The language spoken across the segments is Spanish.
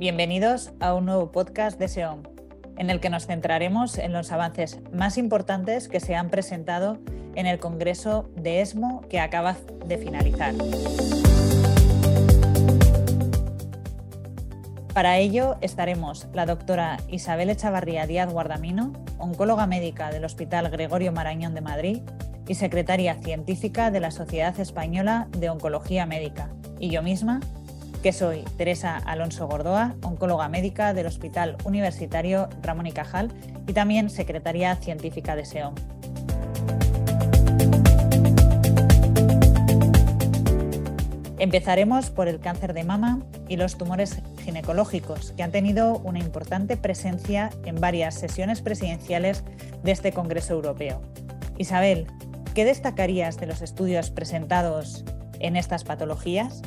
Bienvenidos a un nuevo podcast de SEOM, en el que nos centraremos en los avances más importantes que se han presentado en el Congreso de ESMO que acaba de finalizar. Para ello estaremos la doctora Isabel Echavarría Díaz Guardamino, oncóloga médica del Hospital Gregorio Marañón de Madrid y secretaria científica de la Sociedad Española de Oncología Médica, y yo misma, que soy Teresa Alonso Gordoa, oncóloga médica del Hospital Universitario Ramón y Cajal y también secretaria científica de SEOM. Empezaremos por el cáncer de mama y los tumores ginecológicos, que han tenido una importante presencia en varias sesiones presidenciales de este Congreso Europeo. Isabel, ¿qué destacarías de los estudios presentados en estas patologías?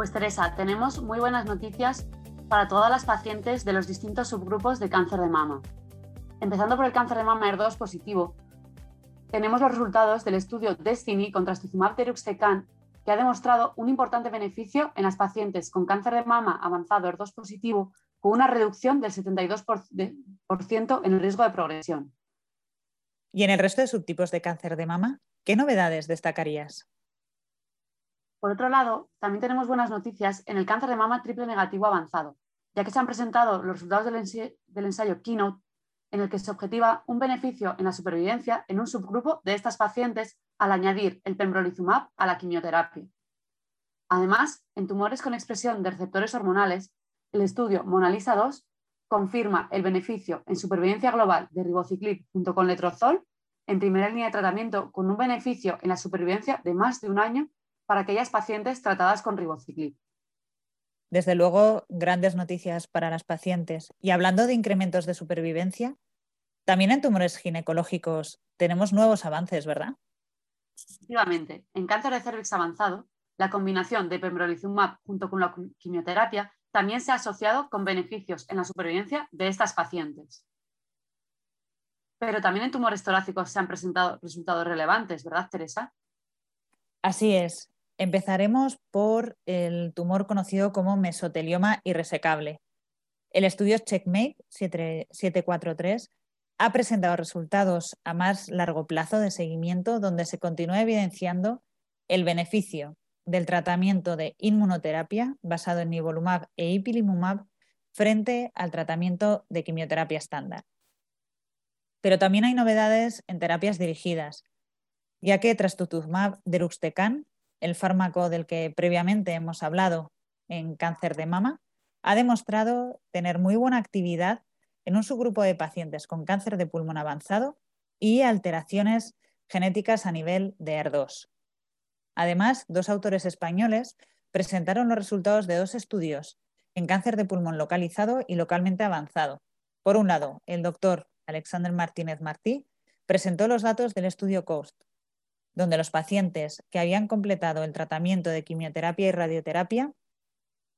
Pues Teresa, tenemos muy buenas noticias para todas las pacientes de los distintos subgrupos de cáncer de mama. Empezando por el cáncer de mama ER2 positivo, tenemos los resultados del estudio DESTINY con trastuzumab deruxtecan que ha demostrado un importante beneficio en las pacientes con cáncer de mama avanzado ER2 positivo con una reducción del 72% en el riesgo de progresión. ¿Y en el resto de subtipos de cáncer de mama, qué novedades destacarías? Por otro lado, también tenemos buenas noticias en el cáncer de mama triple negativo avanzado, ya que se han presentado los resultados del, ensayo Keynote, en el que se objetiva un beneficio en la supervivencia en un subgrupo de estas pacientes al añadir el pembrolizumab a la quimioterapia. Además, en tumores con expresión de receptores hormonales, el estudio MONALISA 2 confirma el beneficio en supervivencia global de ribociclib junto con letrozol en primera línea de tratamiento con un beneficio en la supervivencia de más de un año para aquellas pacientes tratadas con ribociclib. Desde luego, grandes noticias para las pacientes. Y hablando de incrementos de supervivencia, también en tumores ginecológicos tenemos nuevos avances, ¿verdad? Efectivamente, en cáncer de cervix avanzado, la combinación de pembrolizumab junto con la quimioterapia también se ha asociado con beneficios en la supervivencia de estas pacientes. Pero también en tumores torácicos se han presentado resultados relevantes, ¿verdad, Teresa? Así es. Empezaremos por el tumor conocido como mesotelioma irresecable. El estudio Checkmate 743 ha presentado resultados a más largo plazo de seguimiento donde se continúa evidenciando el beneficio del tratamiento de inmunoterapia basado en nivolumab e ipilimumab frente al tratamiento de quimioterapia estándar. Pero también hay novedades en terapias dirigidas, ya que trastuzumab deruxtecan el fármaco del que previamente hemos hablado en cáncer de mama, ha demostrado tener muy buena actividad en un subgrupo de pacientes con cáncer de pulmón avanzado y alteraciones genéticas a nivel de ER2. Además, dos autores españoles presentaron los resultados de dos estudios en cáncer de pulmón localizado y localmente avanzado. Por un lado, el doctor Alexander Martínez Martí presentó los datos del estudio COAST, donde los pacientes que habían completado el tratamiento de quimioterapia y radioterapia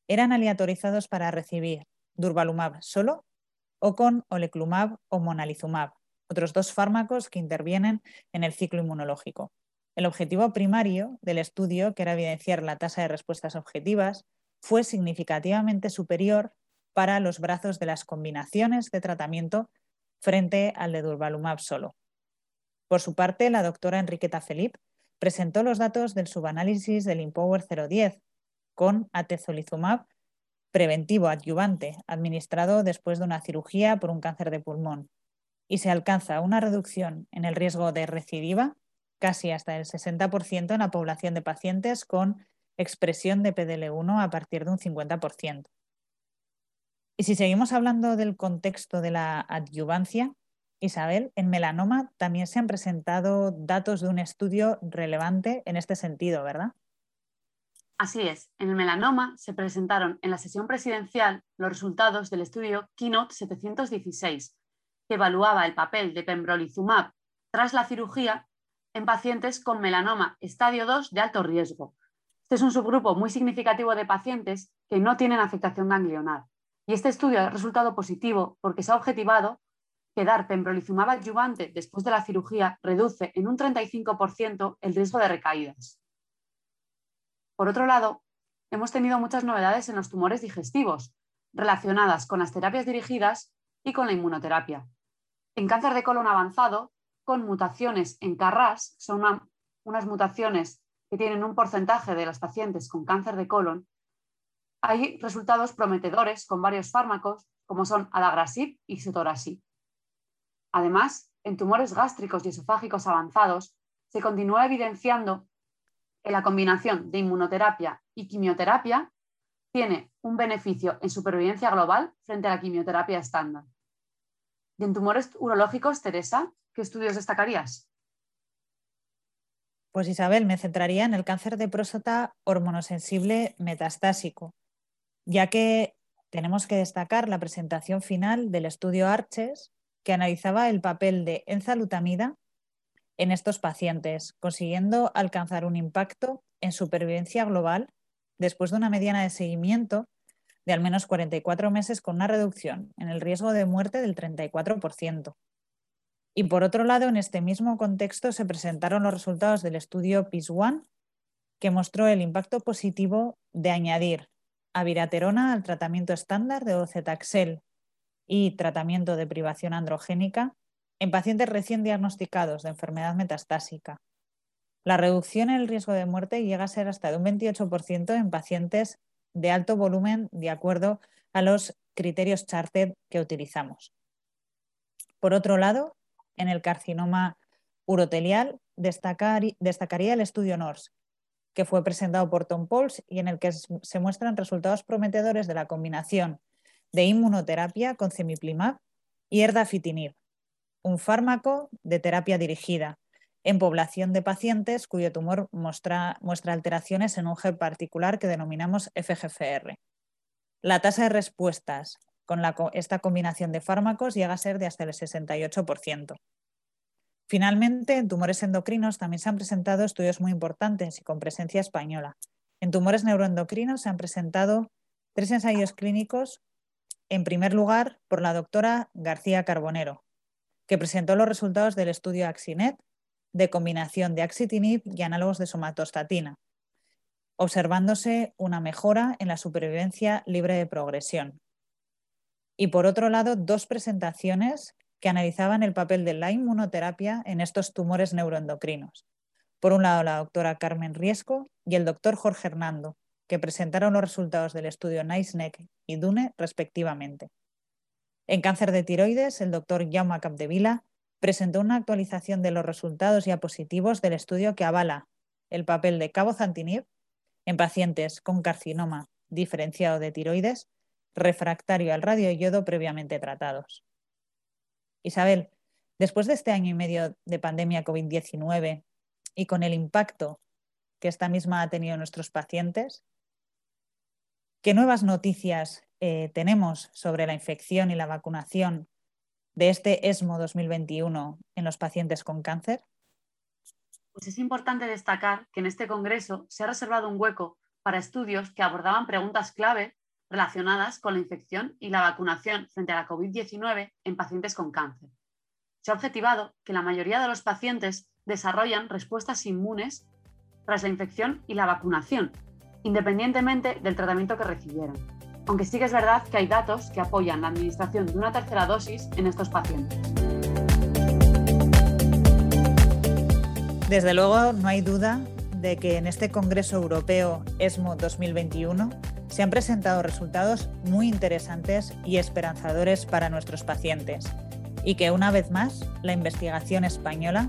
eran aleatorizados para recibir durvalumab solo o con oleclumab o monalizumab, otros dos fármacos que intervienen en el ciclo inmunológico. El objetivo primario del estudio, que era evidenciar la tasa de respuestas objetivas, fue significativamente superior para los brazos de las combinaciones de tratamiento frente al de durvalumab solo. Por su parte, la doctora Enriqueta Felip presentó los datos del subanálisis del Empower 010 con atezolizumab preventivo adyuvante administrado después de una cirugía por un cáncer de pulmón y se alcanza una reducción en el riesgo de recidiva casi hasta el 60% en la población de pacientes con expresión de PDL1 a partir de un 50%. Y si seguimos hablando del contexto de la adyuvancia, Isabel, en melanoma también se han presentado datos de un estudio relevante en este sentido, ¿verdad? Así es, en el melanoma se presentaron en la sesión presidencial los resultados del estudio Keynote 716, que evaluaba el papel de pembrolizumab tras la cirugía en pacientes con melanoma estadio 2 de alto riesgo. Este es un subgrupo muy significativo de pacientes que no tienen afectación ganglionar. Y este estudio ha resultado positivo porque se ha objetivado que dar pembrolizumab adyuvante después de la cirugía reduce en un 35% el riesgo de recaídas. Por otro lado, hemos tenido muchas novedades en los tumores digestivos relacionadas con las terapias dirigidas y con la inmunoterapia. En cáncer de colon avanzado, con mutaciones en CARRAS, son unas mutaciones que tienen un porcentaje de las pacientes con cáncer de colon, hay resultados prometedores con varios fármacos, como son adagrasib y sotorasib. Además, en tumores gástricos y esofágicos avanzados, se continúa evidenciando en la combinación de inmunoterapia y quimioterapia tiene un beneficio en supervivencia global frente a la quimioterapia estándar. Y en tumores urológicos, Teresa, ¿qué estudios destacarías? Pues Isabel, me centraría en el cáncer de próstata hormonosensible metastásico, ya que tenemos que destacar la presentación final del estudio ARCHES, que analizaba el papel de enzalutamida en estos pacientes, consiguiendo alcanzar un impacto en supervivencia global después de una mediana de seguimiento de al menos 44 meses con una reducción en el riesgo de muerte del 34%. Y por otro lado, en este mismo contexto se presentaron los resultados del estudio PIS-1, que mostró el impacto positivo de añadir aviraterona al tratamiento estándar de ocetaxel y tratamiento de privación androgénica en pacientes recién diagnosticados de enfermedad metastásica. La reducción en el riesgo de muerte llega a ser hasta de un 28% en pacientes de alto volumen de acuerdo a los criterios Charted que utilizamos. Por otro lado, en el carcinoma urotelial destacaría el estudio NORS, que fue presentado por Tom Pauls y en el que se muestran resultados prometedores de la combinación de inmunoterapia con cemiplimab y erdafitinib, un fármaco de terapia dirigida en población de pacientes cuyo tumor muestra, alteraciones en un gen particular que denominamos FGFR. La tasa de respuestas con esta combinación de fármacos llega a ser de hasta el 68%. Finalmente, en tumores endocrinos también se han presentado estudios muy importantes y con presencia española. En tumores neuroendocrinos se han presentado tres ensayos clínicos, en primer lugar por la doctora García Carbonero, que presentó los resultados del estudio AXINET de combinación de axitinib y análogos de somatostatina, observándose una mejora en la supervivencia libre de progresión. Y por otro lado, dos presentaciones que analizaban el papel de la inmunoterapia en estos tumores neuroendocrinos. Por un lado, la doctora Carmen Riesco y el doctor Jorge Hernando, que presentaron los resultados del estudio NICE-NEC y DUNE respectivamente. En cáncer de tiroides, el doctor Jaume Capdevila presentó una actualización de los resultados diapositivos del estudio que avala el papel de cabozantinib en pacientes con carcinoma diferenciado de tiroides refractario al radioyodo previamente tratados. Isabel, después de este año y medio de pandemia COVID-19 y con el impacto que esta misma ha tenido en nuestros pacientes, ¿qué nuevas noticias eh, tenemos sobre la infección y la vacunación de este ESMO 2021 en los pacientes con cáncer? Pues es importante destacar que en este Congreso se ha reservado un hueco para estudios que abordaban preguntas clave relacionadas con la infección y la vacunación frente a la COVID-19 en pacientes con cáncer. Se ha objetivado que la mayoría de los pacientes desarrollan respuestas inmunes tras la infección y la vacunación, independientemente del tratamiento que recibieran aunque sí que es verdad que hay datos que apoyan la administración de una tercera dosis en estos pacientes. Desde luego, no hay duda de que en este Congreso Europeo ESMO 2021 se han presentado resultados muy interesantes y esperanzadores para nuestros pacientes y que una vez más la investigación española